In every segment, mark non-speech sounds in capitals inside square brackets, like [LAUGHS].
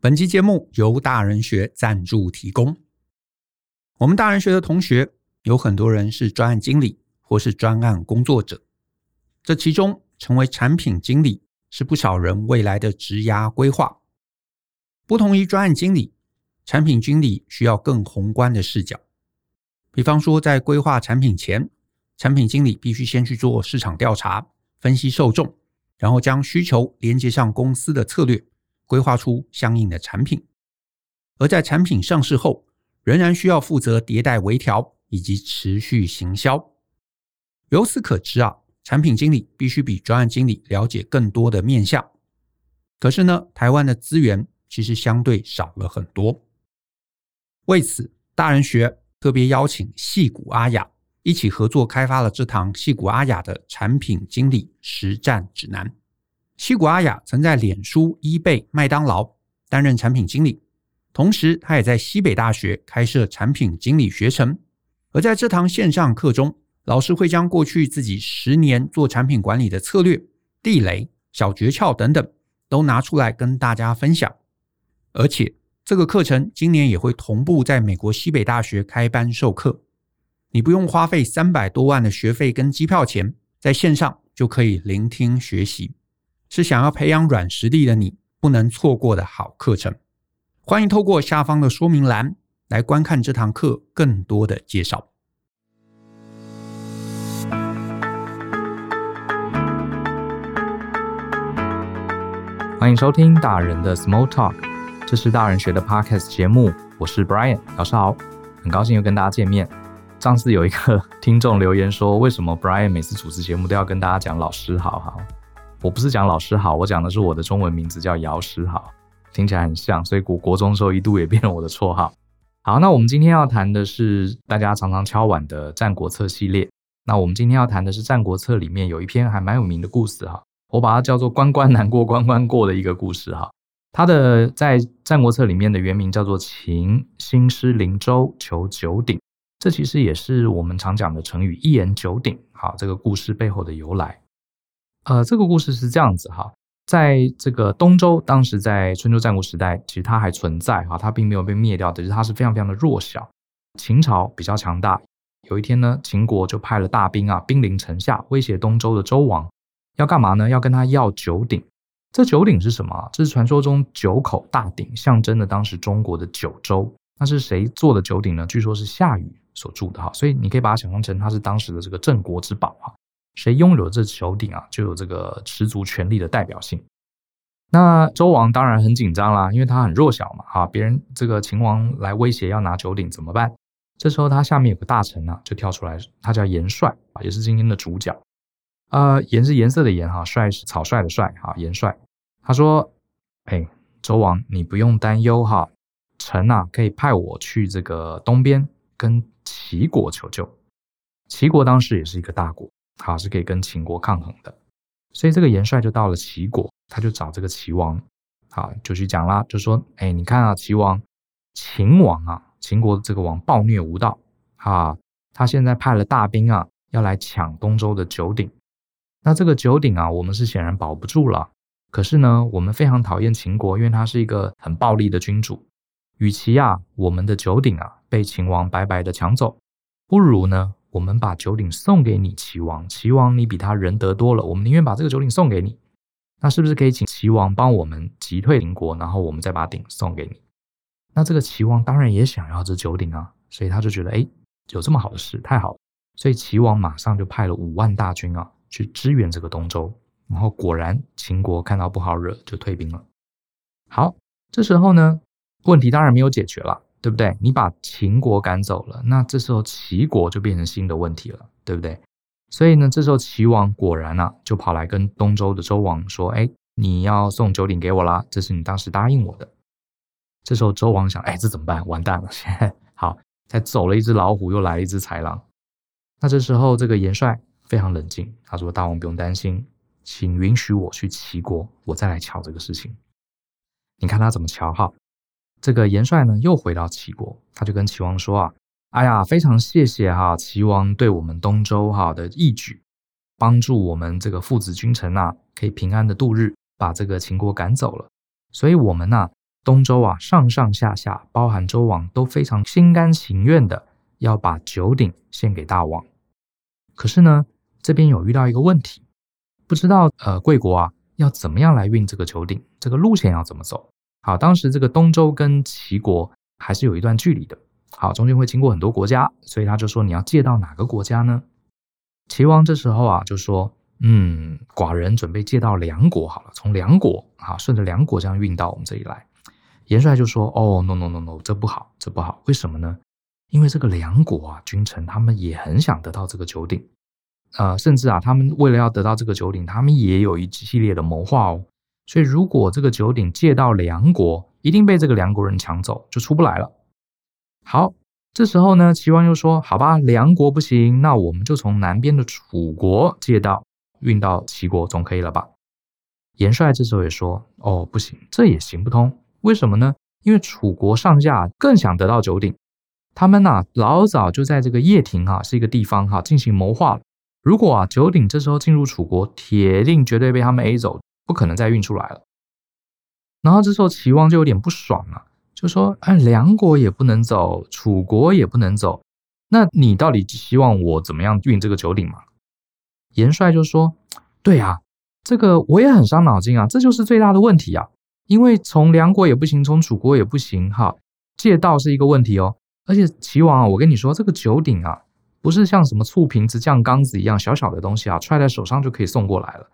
本期节目由大人学赞助提供。我们大人学的同学有很多人是专案经理或是专案工作者，这其中成为产品经理是不少人未来的职涯规划。不同于专案经理，产品经理需要更宏观的视角。比方说，在规划产品前，产品经理必须先去做市场调查，分析受众，然后将需求连接上公司的策略。规划出相应的产品，而在产品上市后，仍然需要负责迭代微调以及持续行销。由此可知啊，产品经理必须比专案经理了解更多的面向。可是呢，台湾的资源其实相对少了很多。为此，大人学特别邀请戏谷阿雅一起合作开发了这堂戏谷阿雅的产品经理实战指南。西谷阿雅曾在脸书、eBay、麦当劳担任产品经理，同时他也在西北大学开设产品经理学程。而在这堂线上课中，老师会将过去自己十年做产品管理的策略、地雷、小诀窍等等都拿出来跟大家分享。而且这个课程今年也会同步在美国西北大学开班授课，你不用花费三百多万的学费跟机票钱，在线上就可以聆听学习。是想要培养软实力的你不能错过的好课程，欢迎透过下方的说明栏来观看这堂课更多的介绍。欢迎收听大人的 Small Talk，这是大人学的 Podcast 节目，我是 Brian，老师好，很高兴又跟大家见面。上次有一个 [LAUGHS] 听众留言说，为什么 Brian 每次主持节目都要跟大家讲老师好好？我不是讲老师好，我讲的是我的中文名字叫姚师好，听起来很像，所以国国中时候一度也变成我的绰号。好，那我们今天要谈的是大家常常敲碗的《战国策》系列。那我们今天要谈的是《战国策》里面有一篇还蛮有名的故事哈，我把它叫做“关关难过关关过”的一个故事哈。它的在《战国策》里面的原名叫做“秦兴师临周求九鼎”，这其实也是我们常讲的成语“一言九鼎”。好，这个故事背后的由来。呃，这个故事是这样子哈，在这个东周，当时在春秋战国时代，其实它还存在哈，它并没有被灭掉，只是它是非常非常的弱小。秦朝比较强大，有一天呢，秦国就派了大兵啊，兵临城下，威胁东周的周王，要干嘛呢？要跟他要九鼎。这九鼎是什么？这是传说中九口大鼎，象征了当时中国的九州。那是谁做的九鼎呢？据说是夏禹所铸的哈，所以你可以把它想象成它是当时的这个镇国之宝哈。谁拥有这九鼎啊，就有这个十足权力的代表性。那周王当然很紧张啦，因为他很弱小嘛，哈，别人这个秦王来威胁要拿九鼎怎么办？这时候他下面有个大臣啊，就跳出来，他叫颜帅啊，也是今天的主角。呃，颜是颜色的颜哈，帅是草率的帅哈，颜帅。他说：“哎，周王你不用担忧哈，臣啊可以派我去这个东边跟齐国求救。齐国当时也是一个大国。”好，是可以跟秦国抗衡的，所以这个元帅就到了齐国，他就找这个齐王，好，就去讲啦，就说，哎，你看啊，齐王，秦王啊，秦国的这个王暴虐无道，啊，他现在派了大兵啊，要来抢东周的九鼎，那这个九鼎啊，我们是显然保不住了，可是呢，我们非常讨厌秦国，因为他是一个很暴力的君主，与其啊，我们的九鼎啊被秦王白白的抢走，不如呢。我们把九鼎送给你，齐王。齐王，你比他仁德多了，我们宁愿把这个九鼎送给你。那是不是可以请齐王帮我们击退邻国，然后我们再把鼎送给你？那这个齐王当然也想要这九鼎啊，所以他就觉得，哎，有这么好的事，太好了。所以齐王马上就派了五万大军啊，去支援这个东周。然后果然，秦国看到不好惹，就退兵了。好，这时候呢，问题当然没有解决了。对不对？你把秦国赶走了，那这时候齐国就变成新的问题了，对不对？所以呢，这时候齐王果然啊，就跑来跟东周的周王说：“哎，你要送九鼎给我啦，这是你当时答应我的。”这时候周王想：“哎，这怎么办？完蛋了！现 [LAUGHS] 在好，才走了一只老虎，又来了一只豺狼。”那这时候这个元帅非常冷静，他说：“大王不用担心，请允许我去齐国，我再来瞧这个事情。”你看他怎么瞧哈？这个元帅呢，又回到齐国，他就跟齐王说啊：“哎呀，非常谢谢哈，齐王对我们东周哈的义举，帮助我们这个父子君臣呐，可以平安的度日，把这个秦国赶走了。所以，我们呐，东周啊上上下下，包含周王都非常心甘情愿的要把九鼎献给大王。可是呢，这边有遇到一个问题，不知道呃贵国啊要怎么样来运这个九鼎，这个路线要怎么走？好，当时这个东周跟齐国还是有一段距离的。好，中间会经过很多国家，所以他就说你要借到哪个国家呢？齐王这时候啊就说，嗯，寡人准备借到梁国好了，从梁国啊顺着梁国这样运到我们这里来。元帅就说，哦，no no no no，这不好，这不好，为什么呢？因为这个梁国啊君臣他们也很想得到这个九鼎，呃，甚至啊他们为了要得到这个九鼎，他们也有一系列的谋划哦。所以，如果这个九鼎借到梁国，一定被这个梁国人抢走，就出不来了。好，这时候呢，齐王又说：“好吧，梁国不行，那我们就从南边的楚国借到，运到齐国，总可以了吧？”元帅这时候也说：“哦，不行，这也行不通。为什么呢？因为楚国上下更想得到九鼎，他们呐老早就在这个叶庭哈是一个地方哈进行谋划了。如果啊九鼎这时候进入楚国，铁定绝对被他们 A 走。”不可能再运出来了。然后这时候齐王就有点不爽了，就说：“哎，梁国也不能走，楚国也不能走，那你到底希望我怎么样运这个九鼎嘛？”严帅就说：“对啊，这个我也很伤脑筋啊，这就是最大的问题啊，因为从梁国也不行，从楚国也不行，哈，借道是一个问题哦。而且齐王啊，我跟你说，这个九鼎啊，不是像什么醋瓶子、酱缸子一样小小的东西啊，揣在手上就可以送过来了。”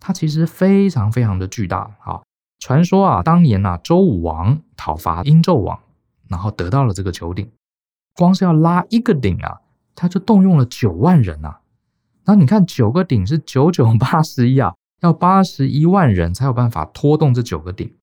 它其实非常非常的巨大啊！传说啊，当年啊，周武王讨伐殷纣王，然后得到了这个九鼎，光是要拉一个鼎啊，他就动用了九万人啊。然后你看，九个鼎是九九八十一啊，要八十一万人才有办法拖动这九个鼎。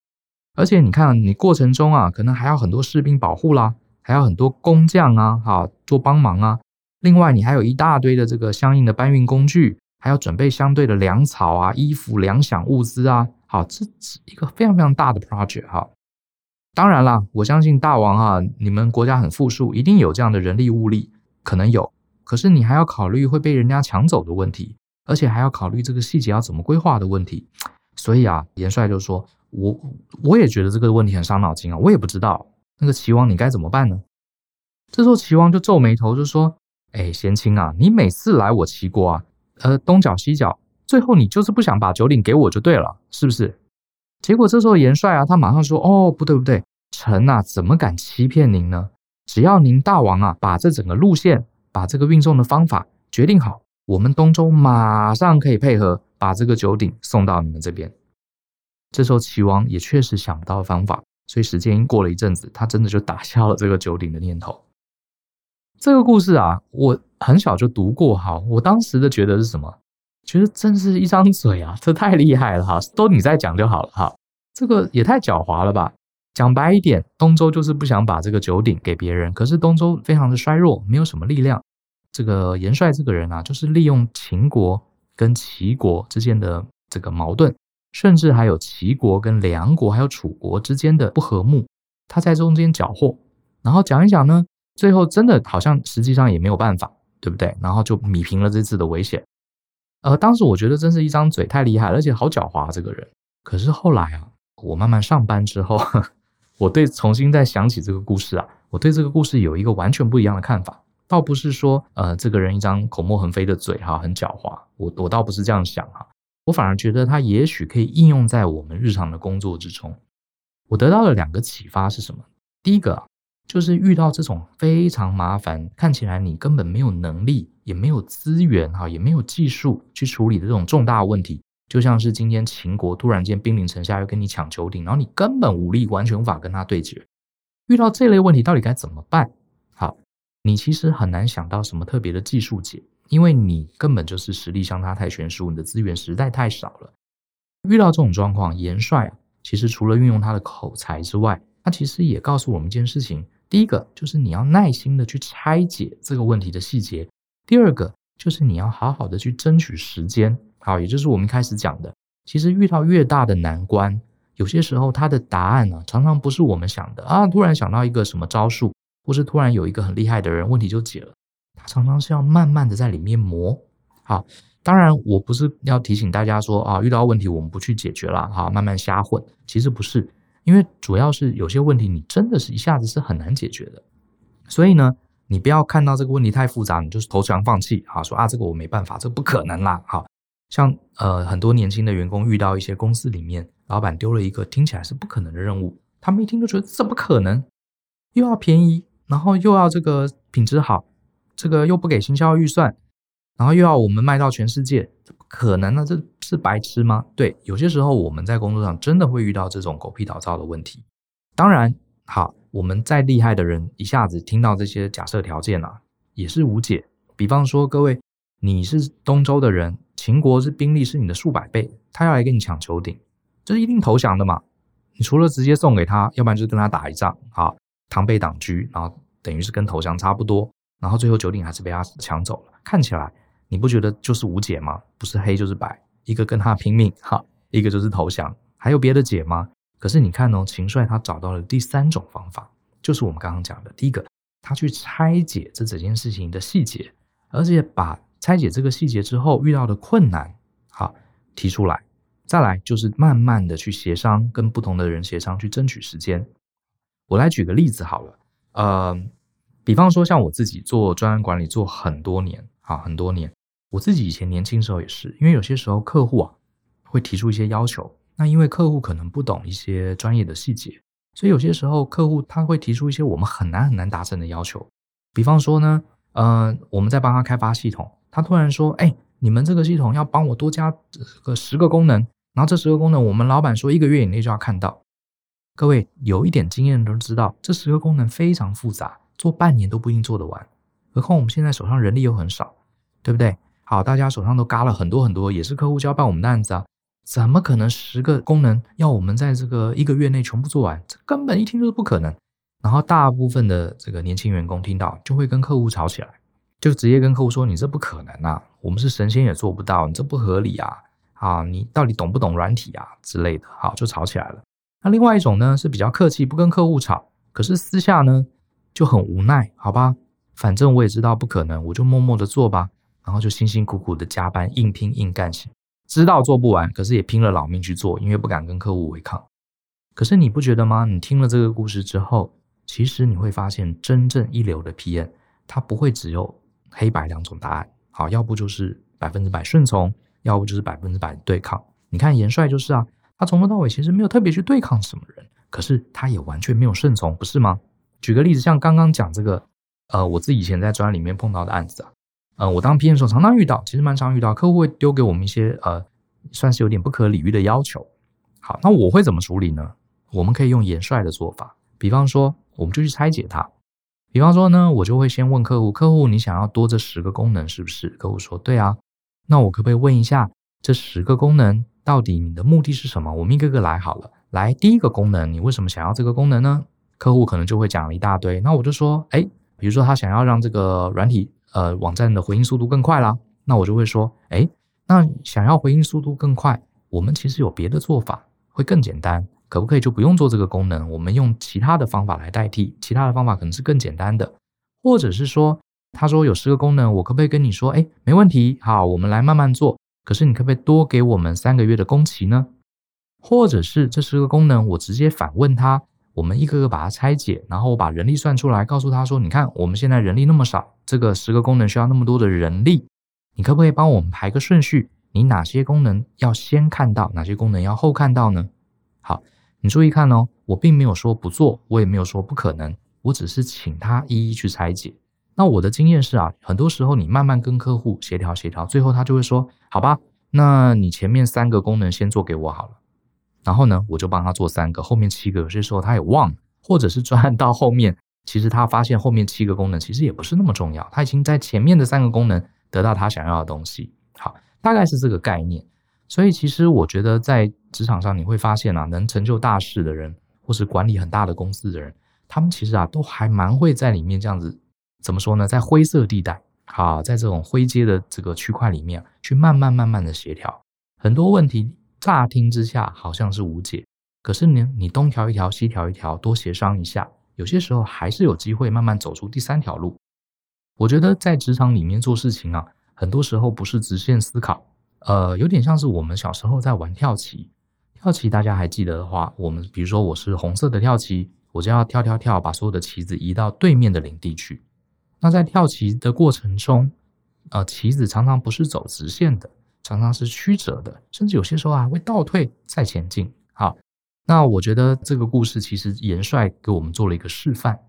而且你看，你过程中啊，可能还要很多士兵保护啦，还要很多工匠啊，哈，做帮忙啊。另外，你还有一大堆的这个相应的搬运工具。还要准备相对的粮草啊、衣服、粮饷物资啊，好，这是一个非常非常大的 project 哈。当然啦，我相信大王哈，你们国家很富庶，一定有这样的人力物力，可能有。可是你还要考虑会被人家抢走的问题，而且还要考虑这个细节要怎么规划的问题。所以啊，元帅就说：“我我也觉得这个问题很伤脑筋啊，我也不知道那个齐王你该怎么办呢？”这时候齐王就皱眉头就说：“哎，贤卿啊，你每次来我齐国啊。”呃，东搅西搅，最后你就是不想把九鼎给我就对了，是不是？结果这时候元帅啊，他马上说：“哦，不对不对，臣、啊，怎么敢欺骗您呢？只要您大王啊，把这整个路线，把这个运送的方法决定好，我们东周马上可以配合，把这个九鼎送到你们这边。”这时候齐王也确实想不到方法，所以时间过了一阵子，他真的就打消了这个九鼎的念头。这个故事啊，我很小就读过哈。我当时的觉得是什么？觉得真是一张嘴啊，[LAUGHS] 这太厉害了哈！都你在讲就好了哈。这个也太狡猾了吧？讲白一点，东周就是不想把这个九鼎给别人，可是东周非常的衰弱，没有什么力量。这个元帅这个人啊，就是利用秦国跟齐国之间的这个矛盾，甚至还有齐国跟梁国还有楚国之间的不和睦，他在中间搅和，然后讲一讲呢。最后真的好像实际上也没有办法，对不对？然后就米平了这次的危险。呃，当时我觉得真是一张嘴太厉害，而且好狡猾这个人。可是后来啊，我慢慢上班之后，[LAUGHS] 我对重新再想起这个故事啊，我对这个故事有一个完全不一样的看法。倒不是说呃这个人一张口沫横飞的嘴哈，很狡猾。我我倒不是这样想哈，我反而觉得他也许可以应用在我们日常的工作之中。我得到了两个启发是什么？第一个啊。就是遇到这种非常麻烦，看起来你根本没有能力，也没有资源，哈，也没有技术去处理的这种重大问题，就像是今天秦国突然间兵临城下要跟你抢九鼎，然后你根本武力完全无法跟他对决。遇到这类问题，到底该怎么办？好，你其实很难想到什么特别的技术解，因为你根本就是实力相差太悬殊，你的资源实在太少了。遇到这种状况，元帅，其实除了运用他的口才之外，他其实也告诉我们一件事情。第一个就是你要耐心的去拆解这个问题的细节，第二个就是你要好好的去争取时间，好，也就是我们开始讲的，其实遇到越大的难关，有些时候它的答案呢，常常不是我们想的啊，突然想到一个什么招数，或是突然有一个很厉害的人，问题就解了，它常常是要慢慢的在里面磨。好，当然我不是要提醒大家说啊，遇到问题我们不去解决了，好，慢慢瞎混，其实不是。因为主要是有些问题你真的是一下子是很难解决的，所以呢，你不要看到这个问题太复杂，你就是投降放弃啊，说啊这个我没办法，这不可能啦。好，像呃很多年轻的员工遇到一些公司里面老板丢了一个听起来是不可能的任务，他们一听就觉得怎么可能，又要便宜，然后又要这个品质好，这个又不给行销预算。然后又要我们卖到全世界，可能呢？这是白痴吗？对，有些时候我们在工作上真的会遇到这种狗屁倒灶的问题。当然，好，我们再厉害的人，一下子听到这些假设条件啊，也是无解。比方说，各位，你是东周的人，秦国是兵力是你的数百倍，他要来跟你抢九鼎，这是一定投降的嘛？你除了直接送给他，要不然就是跟他打一仗，好，螳臂挡车，然后等于是跟投降差不多，然后最后九鼎还是被他抢走了，看起来。你不觉得就是无解吗？不是黑就是白，一个跟他拼命哈，一个就是投降，还有别的解吗？可是你看哦，秦帅他找到了第三种方法，就是我们刚刚讲的，第一个，他去拆解这整件事情的细节，而且把拆解这个细节之后遇到的困难，好提出来，再来就是慢慢的去协商，跟不同的人协商，去争取时间。我来举个例子好了，呃，比方说像我自己做专案管理做很多年，啊很多年。我自己以前年轻时候也是，因为有些时候客户啊会提出一些要求，那因为客户可能不懂一些专业的细节，所以有些时候客户他会提出一些我们很难很难达成的要求。比方说呢，呃，我们在帮他开发系统，他突然说：“哎，你们这个系统要帮我多加个十个功能，然后这十个功能我们老板说一个月以内就要看到。”各位有一点经验都知道，这十个功能非常复杂，做半年都不一定做得完，何况我们现在手上人力又很少，对不对？好，大家手上都嘎了很多很多，也是客户交办我们的案子啊，怎么可能十个功能要我们在这个一个月内全部做完？这根本一听就是不可能。然后大部分的这个年轻员工听到就会跟客户吵起来，就直接跟客户说：“你这不可能啊，我们是神仙也做不到，你这不合理啊！啊，你到底懂不懂软体啊之类的？”好，就吵起来了。那另外一种呢是比较客气，不跟客户吵，可是私下呢就很无奈，好吧？反正我也知道不可能，我就默默的做吧。然后就辛辛苦苦的加班，硬拼硬干起，知道做不完，可是也拼了老命去做，因为不敢跟客户违抗。可是你不觉得吗？你听了这个故事之后，其实你会发现，真正一流的 PM，他不会只有黑白两种答案。好，要不就是百分之百顺从，要不就是百分之百对抗。你看严帅就是啊，他从头到尾其实没有特别去对抗什么人，可是他也完全没有顺从，不是吗？举个例子，像刚刚讲这个，呃，我自己以前在专案里面碰到的案子啊。呃，我当 PM 的时候常常遇到，其实蛮常遇到，客户会丢给我们一些呃，算是有点不可理喻的要求。好，那我会怎么处理呢？我们可以用严帅的做法，比方说，我们就去拆解它。比方说呢，我就会先问客户，客户你想要多这十个功能是不是？客户说对啊，那我可不可以问一下，这十个功能到底你的目的是什么？我们一个个来好了。来，第一个功能，你为什么想要这个功能呢？客户可能就会讲了一大堆，那我就说，哎，比如说他想要让这个软体。呃，网站的回应速度更快啦，那我就会说，诶，那想要回应速度更快，我们其实有别的做法，会更简单，可不可以就不用做这个功能？我们用其他的方法来代替，其他的方法可能是更简单的，或者是说，他说有十个功能，我可不可以跟你说，诶，没问题，好，我们来慢慢做，可是你可不可以多给我们三个月的工期呢？或者是这十个功能，我直接反问他。我们一个个把它拆解，然后我把人力算出来，告诉他说：“你看，我们现在人力那么少，这个十个功能需要那么多的人力，你可不可以帮我们排个顺序？你哪些功能要先看到，哪些功能要后看到呢？”好，你注意看哦，我并没有说不做，我也没有说不可能，我只是请他一一去拆解。那我的经验是啊，很多时候你慢慢跟客户协调协调，最后他就会说：“好吧，那你前面三个功能先做给我好了。”然后呢，我就帮他做三个，后面七个有些时候他也忘了，或者是专案到后面，其实他发现后面七个功能其实也不是那么重要，他已经在前面的三个功能得到他想要的东西。好，大概是这个概念。所以其实我觉得在职场上你会发现啊，能成就大事的人，或是管理很大的公司的人，他们其实啊都还蛮会在里面这样子，怎么说呢，在灰色地带，好，在这种灰阶的这个区块里面去慢慢慢慢的协调很多问题。乍听之下好像是无解，可是呢，你东调一条，西调一条，多协商一下，有些时候还是有机会慢慢走出第三条路。我觉得在职场里面做事情啊，很多时候不是直线思考，呃，有点像是我们小时候在玩跳棋，跳棋大家还记得的话，我们比如说我是红色的跳棋，我就要跳跳跳，把所有的棋子移到对面的领地去。那在跳棋的过程中，呃，棋子常常不是走直线的，常常是曲折的，甚至有些时候还会倒退再前进。好，那我觉得这个故事其实元帅给我们做了一个示范，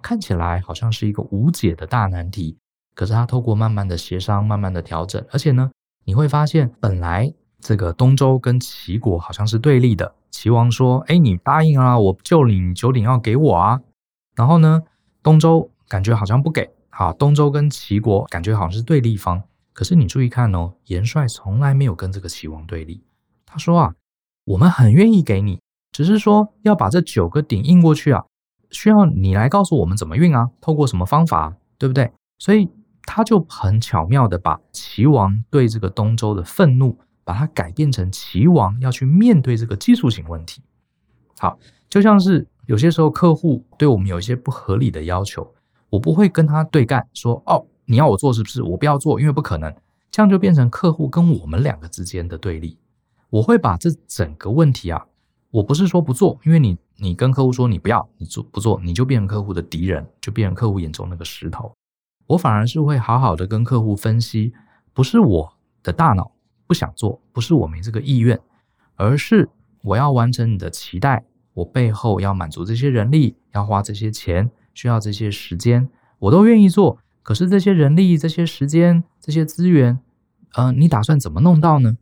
看起来好像是一个无解的大难题，可是他透过慢慢的协商，慢慢的调整，而且呢，你会发现本来。这个东周跟齐国好像是对立的。齐王说：“哎，你答应啊，我就领九鼎要给我啊。”然后呢，东周感觉好像不给。好，东周跟齐国感觉好像是对立方。可是你注意看哦，元帅从来没有跟这个齐王对立。他说啊，我们很愿意给你，只是说要把这九个鼎运过去啊，需要你来告诉我们怎么运啊，透过什么方法，对不对？所以他就很巧妙的把齐王对这个东周的愤怒。把它改变成齐王要去面对这个技术性问题。好，就像是有些时候客户对我们有一些不合理的要求，我不会跟他对干，说哦，你要我做是不是？我不要做，因为不可能。这样就变成客户跟我们两个之间的对立。我会把这整个问题啊，我不是说不做，因为你你跟客户说你不要，你做不做，你就变成客户的敌人，就变成客户眼中那个石头。我反而是会好好的跟客户分析，不是我的大脑。不想做，不是我没这个意愿，而是我要完成你的期待。我背后要满足这些人力，要花这些钱，需要这些时间，我都愿意做。可是这些人力、这些时间、这些资源，呃，你打算怎么弄到呢？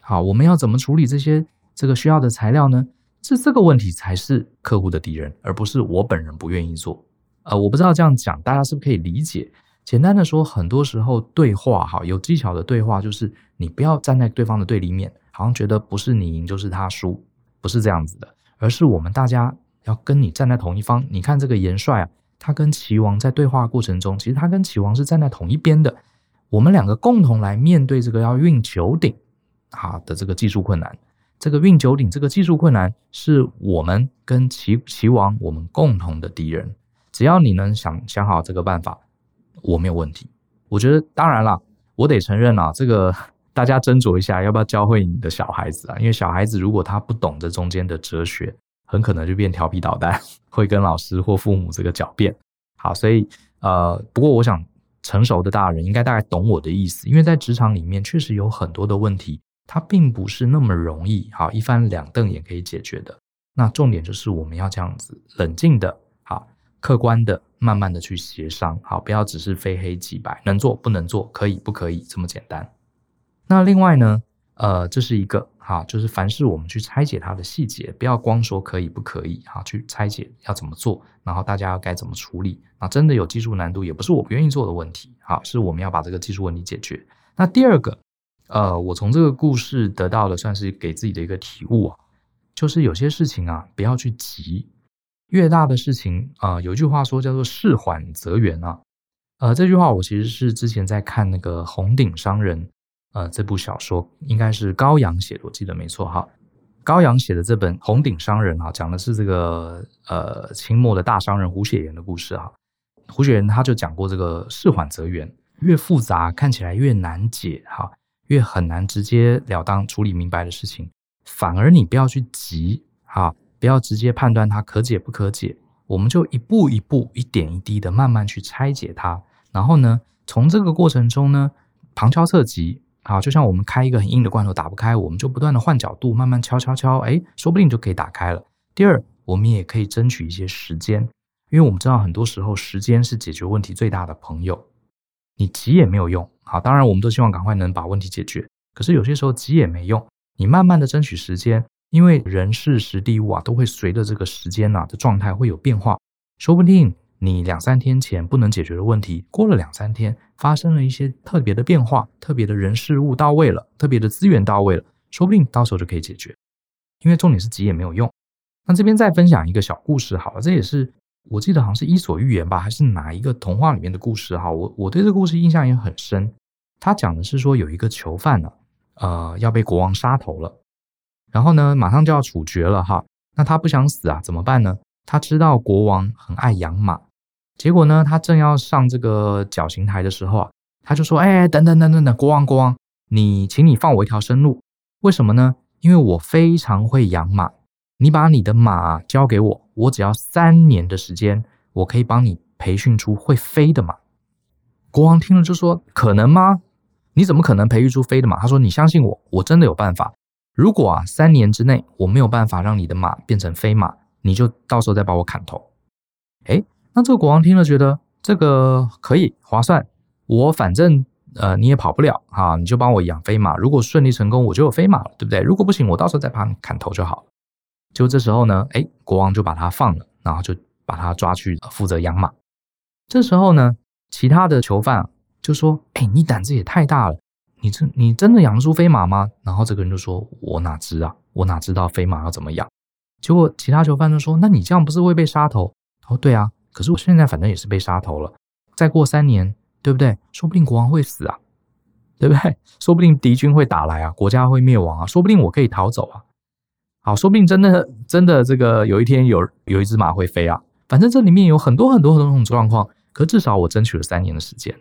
好，我们要怎么处理这些这个需要的材料呢？这这个问题才是客户的敌人，而不是我本人不愿意做。呃，我不知道这样讲大家是不是可以理解？简单的说，很多时候对话哈，有技巧的对话就是你不要站在对方的对立面，好像觉得不是你赢就是他输，不是这样子的，而是我们大家要跟你站在同一方。你看这个元帅啊，他跟齐王在对话过程中，其实他跟齐王是站在同一边的。我们两个共同来面对这个要运九鼎好的这个技术困难。这个运九鼎这个技术困难是我们跟齐齐王我们共同的敌人。只要你能想想好这个办法。我没有问题，我觉得当然了，我得承认啊，这个大家斟酌一下，要不要教会你的小孩子啊？因为小孩子如果他不懂这中间的哲学，很可能就变调皮捣蛋，会跟老师或父母这个狡辩。好，所以呃，不过我想成熟的大人应该大概懂我的意思，因为在职场里面确实有很多的问题，它并不是那么容易，好，一翻两瞪眼可以解决的。那重点就是我们要这样子冷静的，好，客观的。慢慢的去协商，好，不要只是非黑即白，能做不能做，可以不可以这么简单。那另外呢，呃，这是一个哈，就是凡是我们去拆解它的细节，不要光说可以不可以，哈，去拆解要怎么做，然后大家要该怎么处理。那真的有技术难度，也不是我不愿意做的问题，好，是我们要把这个技术问题解决。那第二个，呃，我从这个故事得到的算是给自己的一个体悟啊，就是有些事情啊，不要去急。越大的事情啊、有一句话说叫做“事缓则圆”啊，呃，这句话我其实是之前在看那个《红顶商人》呃这部小说，应该是高阳写的，我记得没错哈。高阳写的这本《红顶商人》啊，讲的是这个呃清末的大商人胡雪岩的故事哈。胡雪岩他就讲过这个“事缓则圆”，越复杂看起来越难解哈，越很难直截了当处理明白的事情，反而你不要去急哈。不要直接判断它可解不可解，我们就一步一步、一点一滴的慢慢去拆解它。然后呢，从这个过程中呢，旁敲侧击，好，就像我们开一个很硬的罐头打不开，我们就不断的换角度，慢慢敲敲敲，哎，说不定就可以打开了。第二，我们也可以争取一些时间，因为我们知道很多时候时间是解决问题最大的朋友。你急也没有用，好，当然我们都希望赶快能把问题解决，可是有些时候急也没用，你慢慢的争取时间。因为人事时地物啊，都会随着这个时间呐的状态会有变化。说不定你两三天前不能解决的问题，过了两三天发生了一些特别的变化，特别的人事物到位了，特别的资源到位了，说不定到时候就可以解决。因为重点是急也没有用。那这边再分享一个小故事好了，这也是我记得好像是伊索寓言吧，还是哪一个童话里面的故事哈？我我对这个故事印象也很深。他讲的是说有一个囚犯呢，呃，要被国王杀头了。然后呢，马上就要处决了哈。那他不想死啊，怎么办呢？他知道国王很爱养马，结果呢，他正要上这个绞刑台的时候啊，他就说：“哎，等等等等等，国王国王，你请你放我一条生路。为什么呢？因为我非常会养马，你把你的马交给我，我只要三年的时间，我可以帮你培训出会飞的马。”国王听了就说：“可能吗？你怎么可能培育出飞的马？”他说：“你相信我，我真的有办法。如果啊，三年之内我没有办法让你的马变成飞马，你就到时候再把我砍头。”诶，那这个国王听了觉得这个可以划算，我反正呃你也跑不了哈，你就帮我养飞马。如果顺利成功，我就有飞马了，对不对？如果不行，我到时候再把你砍头就好了。就这时候呢，诶，国王就把他放了，然后就把他抓去负责养马。这时候呢。其他的囚犯就说：“哎，你胆子也太大了！你真你真的养得出飞马吗？”然后这个人就说：“我哪知啊，我哪知道飞马要怎么养？”结果其他囚犯就说：“那你这样不是会被杀头？”哦，对啊，可是我现在反正也是被杀头了。再过三年，对不对？说不定国王会死啊，对不对？[LAUGHS] 说不定敌军会打来啊，国家会灭亡啊，说不定我可以逃走啊。好，说不定真的真的这个有一天有有一只马会飞啊。反正这里面有很多很多很多种状况。可至少我争取了三年的时间，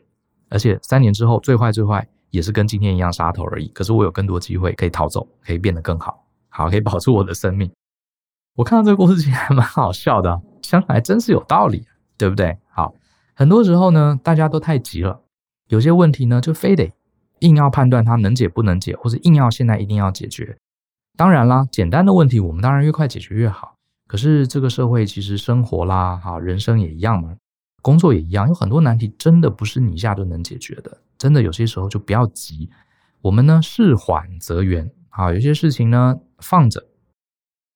而且三年之后最坏最坏也是跟今天一样杀头而已。可是我有更多机会可以逃走，可以变得更好，好可以保住我的生命。我看到这个故事其实还蛮好笑的，想来真是有道理，对不对？好，很多时候呢，大家都太急了，有些问题呢就非得硬要判断它能解不能解，或者硬要现在一定要解决。当然啦，简单的问题我们当然越快解决越好。可是这个社会其实生活啦，哈，人生也一样嘛。工作也一样，有很多难题真的不是你一下就能解决的。真的有些时候就不要急，我们呢事缓则圆啊。有些事情呢放着，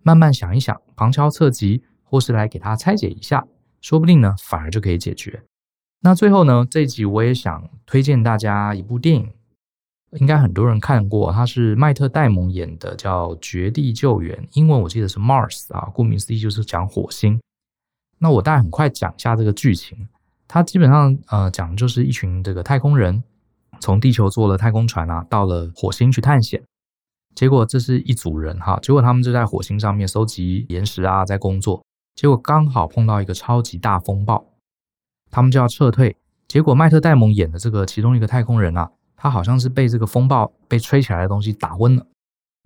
慢慢想一想，旁敲侧击，或是来给它拆解一下，说不定呢反而就可以解决。那最后呢，这一集我也想推荐大家一部电影，应该很多人看过，它是麦特戴蒙演的，叫《绝地救援》，英文我记得是 Mars 啊，顾名思义就是讲火星。那我大概很快讲一下这个剧情。它基本上呃讲的就是一群这个太空人从地球坐了太空船啊，到了火星去探险。结果这是一组人哈，结果他们就在火星上面收集岩石啊，在工作。结果刚好碰到一个超级大风暴，他们就要撤退。结果麦特戴蒙演的这个其中一个太空人啊，他好像是被这个风暴被吹起来的东西打昏了，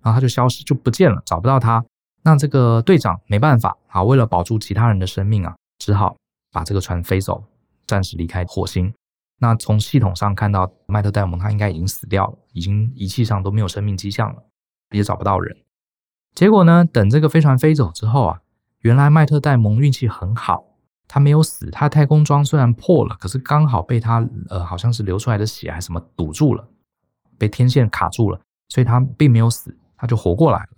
然后他就消失就不见了，找不到他。那这个队长没办法啊，为了保住其他人的生命啊，只好把这个船飞走，暂时离开火星。那从系统上看到，麦特戴蒙他应该已经死掉了，已经仪器上都没有生命迹象了，也找不到人。结果呢，等这个飞船飞走之后啊，原来麦特戴蒙运气很好，他没有死。他太空装虽然破了，可是刚好被他呃好像是流出来的血还什么堵住了，被天线卡住了，所以他并没有死，他就活过来了。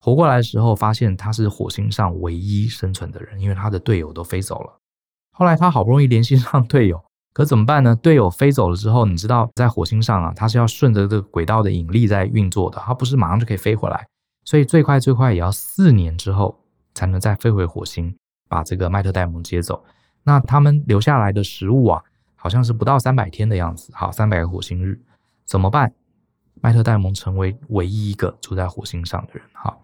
活过来的时候，发现他是火星上唯一生存的人，因为他的队友都飞走了。后来他好不容易联系上队友，可怎么办呢？队友飞走了之后，你知道在火星上啊，他是要顺着这个轨道的引力在运作的，他不是马上就可以飞回来，所以最快最快也要四年之后才能再飞回火星，把这个麦特戴蒙接走。那他们留下来的食物啊，好像是不到三百天的样子，好，三百个火星日，怎么办？麦特戴蒙成为唯一一个住在火星上的人，好。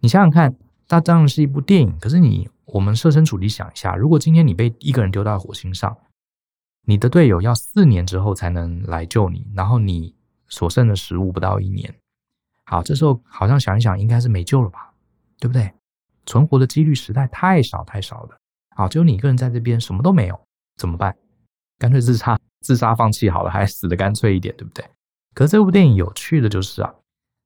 你想想看，它当然是一部电影。可是你，我们设身处地想一下，如果今天你被一个人丢到火星上，你的队友要四年之后才能来救你，然后你所剩的食物不到一年，好，这时候好像想一想，应该是没救了吧，对不对？存活的几率实在太少太少了。好，只有你一个人在这边，什么都没有，怎么办？干脆自杀，自杀放弃好了，还死得干脆一点，对不对？可是这部电影有趣的就是啊，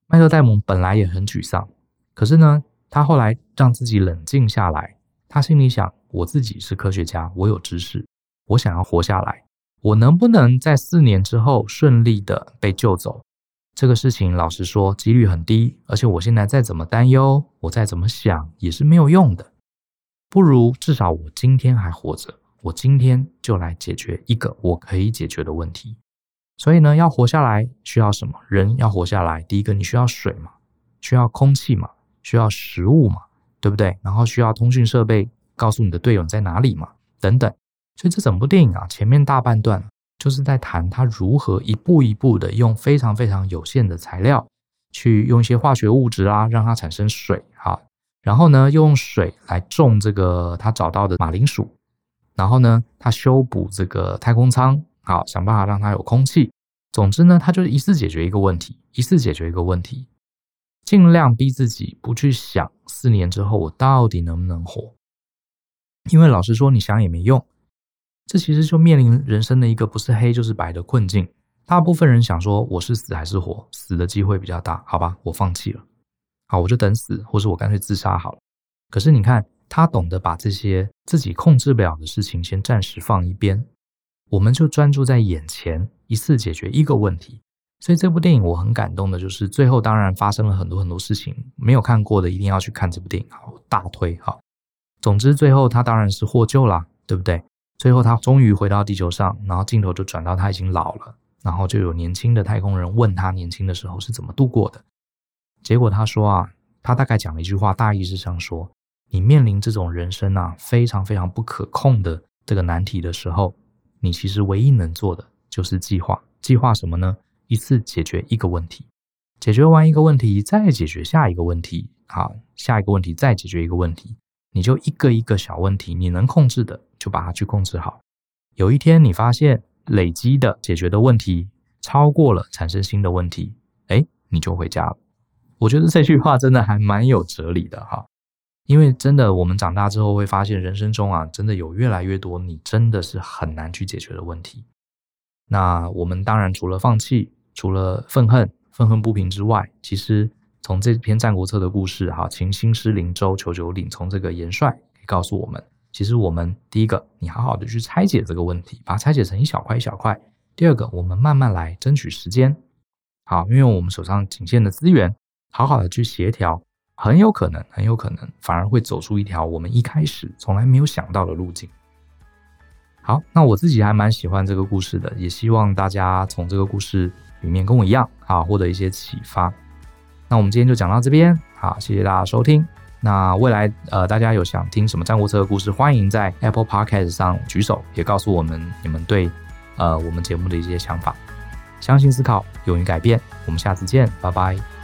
麦克戴蒙本来也很沮丧。可是呢，他后来让自己冷静下来。他心里想：我自己是科学家，我有知识，我想要活下来。我能不能在四年之后顺利的被救走？这个事情，老实说，几率很低。而且我现在再怎么担忧，我再怎么想，也是没有用的。不如至少我今天还活着，我今天就来解决一个我可以解决的问题。所以呢，要活下来需要什么？人要活下来，第一个你需要水嘛，需要空气嘛。需要食物嘛，对不对？然后需要通讯设备，告诉你的队友在哪里嘛，等等。所以这整部电影啊，前面大半段就是在谈他如何一步一步的用非常非常有限的材料，去用一些化学物质啊，让它产生水啊，然后呢，用水来种这个他找到的马铃薯，然后呢，他修补这个太空舱，好，想办法让它有空气。总之呢，他就是一次解决一个问题，一次解决一个问题。尽量逼自己不去想四年之后我到底能不能活，因为老实说，你想也没用。这其实就面临人生的一个不是黑就是白的困境。大部分人想说，我是死还是活？死的机会比较大，好吧，我放弃了。好，我就等死，或是我干脆自杀好了。可是你看，他懂得把这些自己控制不了的事情先暂时放一边，我们就专注在眼前，一次解决一个问题。所以这部电影我很感动的，就是最后当然发生了很多很多事情，没有看过的一定要去看这部电影，好，大推好。总之最后他当然是获救啦，对不对？最后他终于回到地球上，然后镜头就转到他已经老了，然后就有年轻的太空人问他年轻的时候是怎么度过的。结果他说啊，他大概讲了一句话，大意是这样说：你面临这种人生啊非常非常不可控的这个难题的时候，你其实唯一能做的就是计划。计划什么呢？一次解决一个问题，解决完一个问题，再解决下一个问题，好，下一个问题再解决一个问题，你就一个一个小问题，你能控制的就把它去控制好。有一天你发现累积的解决的问题超过了产生新的问题，哎，你就回家了。我觉得这句话真的还蛮有哲理的哈，因为真的我们长大之后会发现，人生中啊，真的有越来越多你真的是很难去解决的问题。那我们当然除了放弃。除了愤恨、愤恨不平之外，其实从这篇《战国策》的故事，哈，秦兴师临周求九鼎，从这个元帅可以告诉我们，其实我们第一个，你好好的去拆解这个问题，把它拆解成一小块一小块；第二个，我们慢慢来，争取时间，好，运用我们手上仅限的资源，好好的去协调，很有可能，很有可能，反而会走出一条我们一开始从来没有想到的路径。好，那我自己还蛮喜欢这个故事的，也希望大家从这个故事。里面跟我一样啊，获得一些启发。那我们今天就讲到这边，好，谢谢大家收听。那未来呃，大家有想听什么战国策的故事，欢迎在 Apple Podcast 上举手，也告诉我们你们对呃我们节目的一些想法。相信思考，勇于改变。我们下次见，拜拜。